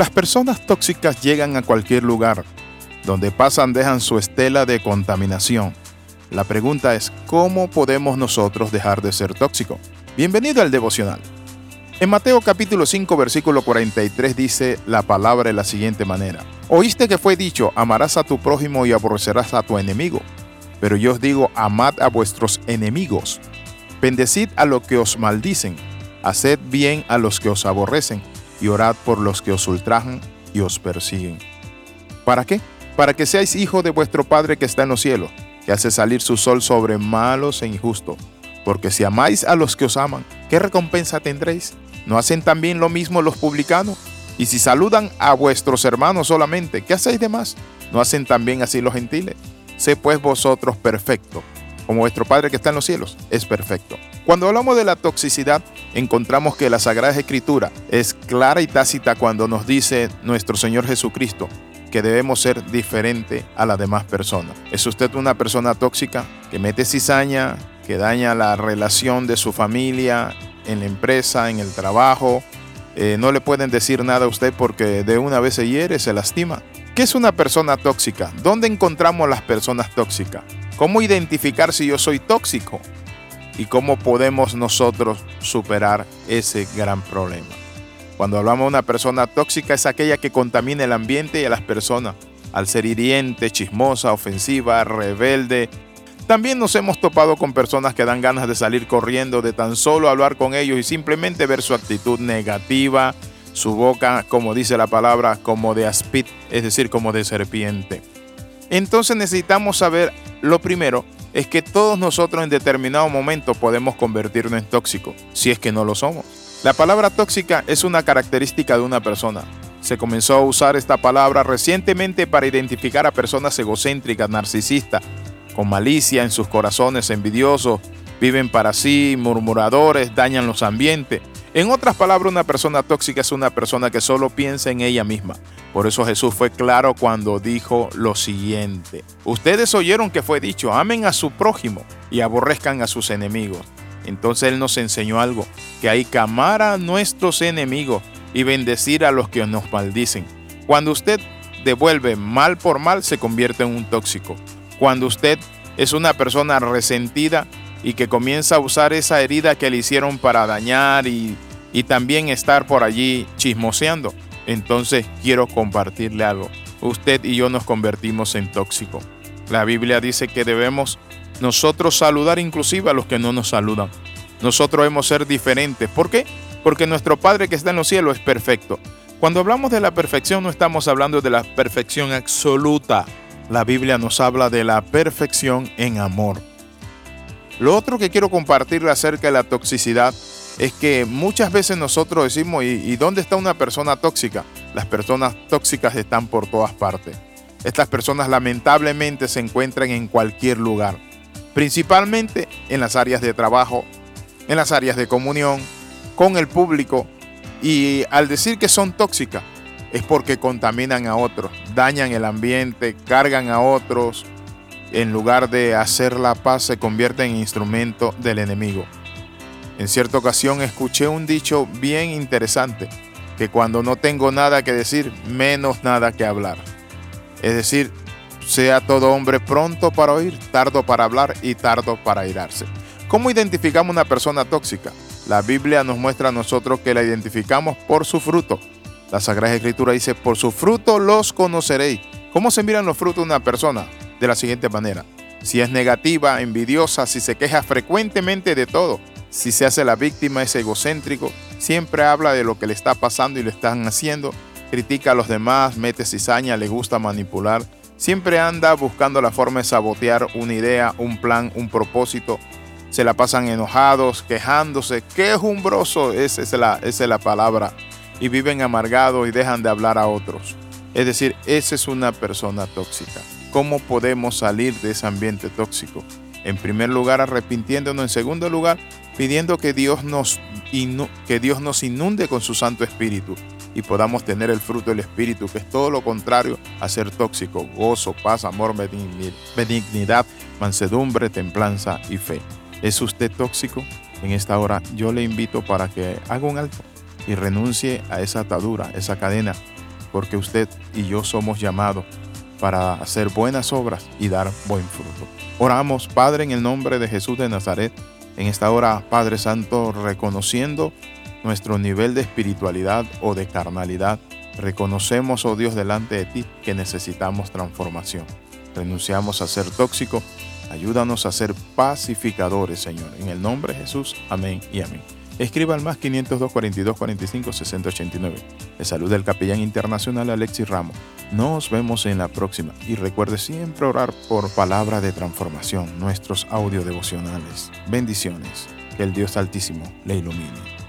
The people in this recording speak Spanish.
Las personas tóxicas llegan a cualquier lugar. Donde pasan dejan su estela de contaminación. La pregunta es, ¿cómo podemos nosotros dejar de ser tóxicos? Bienvenido al devocional. En Mateo capítulo 5 versículo 43 dice la palabra de la siguiente manera. Oíste que fue dicho, amarás a tu prójimo y aborrecerás a tu enemigo. Pero yo os digo, amad a vuestros enemigos. Bendecid a los que os maldicen. Haced bien a los que os aborrecen. Y orad por los que os ultrajan y os persiguen. ¿Para qué? Para que seáis hijos de vuestro Padre que está en los cielos, que hace salir su sol sobre malos e injustos. Porque si amáis a los que os aman, ¿qué recompensa tendréis? ¿No hacen también lo mismo los publicanos? Y si saludan a vuestros hermanos solamente, ¿qué hacéis de más? ¿No hacen también así los gentiles? Sé pues vosotros perfectos, como vuestro Padre que está en los cielos es perfecto. Cuando hablamos de la toxicidad, encontramos que la Sagrada Escritura es clara y tácita cuando nos dice nuestro Señor Jesucristo que debemos ser diferente a las demás personas. ¿Es usted una persona tóxica que mete cizaña, que daña la relación de su familia, en la empresa, en el trabajo. Eh, no le pueden decir nada a usted porque de una vez se hiere, se lastima. ¿Qué es una persona tóxica? ¿Dónde encontramos las personas tóxicas? ¿Cómo identificar si yo soy tóxico? ¿Y cómo podemos nosotros superar ese gran problema? Cuando hablamos de una persona tóxica es aquella que contamina el ambiente y a las personas al ser hiriente, chismosa, ofensiva, rebelde, también nos hemos topado con personas que dan ganas de salir corriendo, de tan solo hablar con ellos y simplemente ver su actitud negativa, su boca, como dice la palabra, como de aspid, es decir, como de serpiente. Entonces necesitamos saber, lo primero, es que todos nosotros en determinado momento podemos convertirnos en tóxicos, si es que no lo somos. La palabra tóxica es una característica de una persona. Se comenzó a usar esta palabra recientemente para identificar a personas egocéntricas, narcisistas, con malicia en sus corazones, envidiosos, viven para sí, murmuradores, dañan los ambientes. En otras palabras, una persona tóxica es una persona que solo piensa en ella misma. Por eso Jesús fue claro cuando dijo lo siguiente. Ustedes oyeron que fue dicho, amen a su prójimo y aborrezcan a sus enemigos. Entonces Él nos enseñó algo, que hay que amar a nuestros enemigos y bendecir a los que nos maldicen. Cuando usted devuelve mal por mal, se convierte en un tóxico. Cuando usted es una persona resentida y que comienza a usar esa herida que le hicieron para dañar y, también estar por allí chismoseando, entonces quiero compartirle algo. Usted y yo nos convertimos en tóxico. La Biblia dice que debemos nosotros saludar inclusive a los que no nos saludan. Nosotros debemos ser diferentes. ¿Por qué? Porque nuestro Padre que está en los cielos es perfecto. Cuando hablamos de la perfección no estamos hablando de la perfección absoluta la Biblia nos habla de la perfección en amor. Lo otro que quiero compartirle acerca de la toxicidad es que muchas veces nosotros decimos, ¿y, dónde está una persona tóxica? Las personas tóxicas están por todas partes. Estas personas lamentablemente se encuentran en cualquier lugar, principalmente en las áreas de trabajo, en las áreas de comunión, con el público. Y al decir que son tóxicas, es porque contaminan a otros, dañan el ambiente, cargan a otros. En lugar de hacer la paz, se convierten en instrumento del enemigo. En cierta ocasión escuché un dicho bien interesante, que cuando no tengo nada que decir, menos nada que hablar. Es decir, sea todo hombre pronto para oír, tardo para hablar y tardo para irarse. ¿Cómo identificamos una persona tóxica? La Biblia nos muestra a nosotros que la identificamos por su fruto. La Sagrada Escritura dice, por su fruto los conoceréis. ¿Cómo se miran los frutos de una persona? De la siguiente manera. Si es negativa, envidiosa, si se queja frecuentemente de todo, si se hace la víctima, es egocéntrico, siempre habla de lo que le está pasando y lo están haciendo, critica a los demás, mete cizaña, le gusta manipular, siempre anda buscando la forma de sabotear una idea, un plan, un propósito, se la pasan enojados, quejándose, quejumbroso, esa es la, esa es la palabra y viven amargados y dejan de hablar a otros. Es decir, esa es una persona tóxica. ¿Cómo podemos salir de ese ambiente tóxico? En primer lugar, arrepintiéndonos. En segundo lugar, pidiendo que Dios nos, que Dios nos inunde con su Santo Espíritu y podamos tener el fruto del Espíritu, que es todo lo contrario a ser tóxico, gozo, paz, amor, benignidad, mansedumbre, templanza y fe. ¿Es usted tóxico? En esta hora yo le invito para que haga un alto y renuncie a esa atadura, esa cadena porque usted y yo somos llamados para hacer buenas obras y dar buen fruto. Oramos, Padre, en el nombre de Jesús de Nazaret, en esta hora, Padre Santo, reconociendo nuestro nivel de espiritualidad o de carnalidad, reconocemos, oh Dios, delante de ti que necesitamos transformación. Renunciamos a ser tóxico. Ayúdanos a ser pacificadores, Señor. En el nombre de Jesús. Amén y amén. Escriba al más 502 42 45 60 89. De salud del capellán internacional Alexis Ramos. Nos vemos en la próxima y recuerde siempre orar por palabra de transformación, nuestros audio devocionales. Bendiciones. Que el Dios Altísimo le ilumine.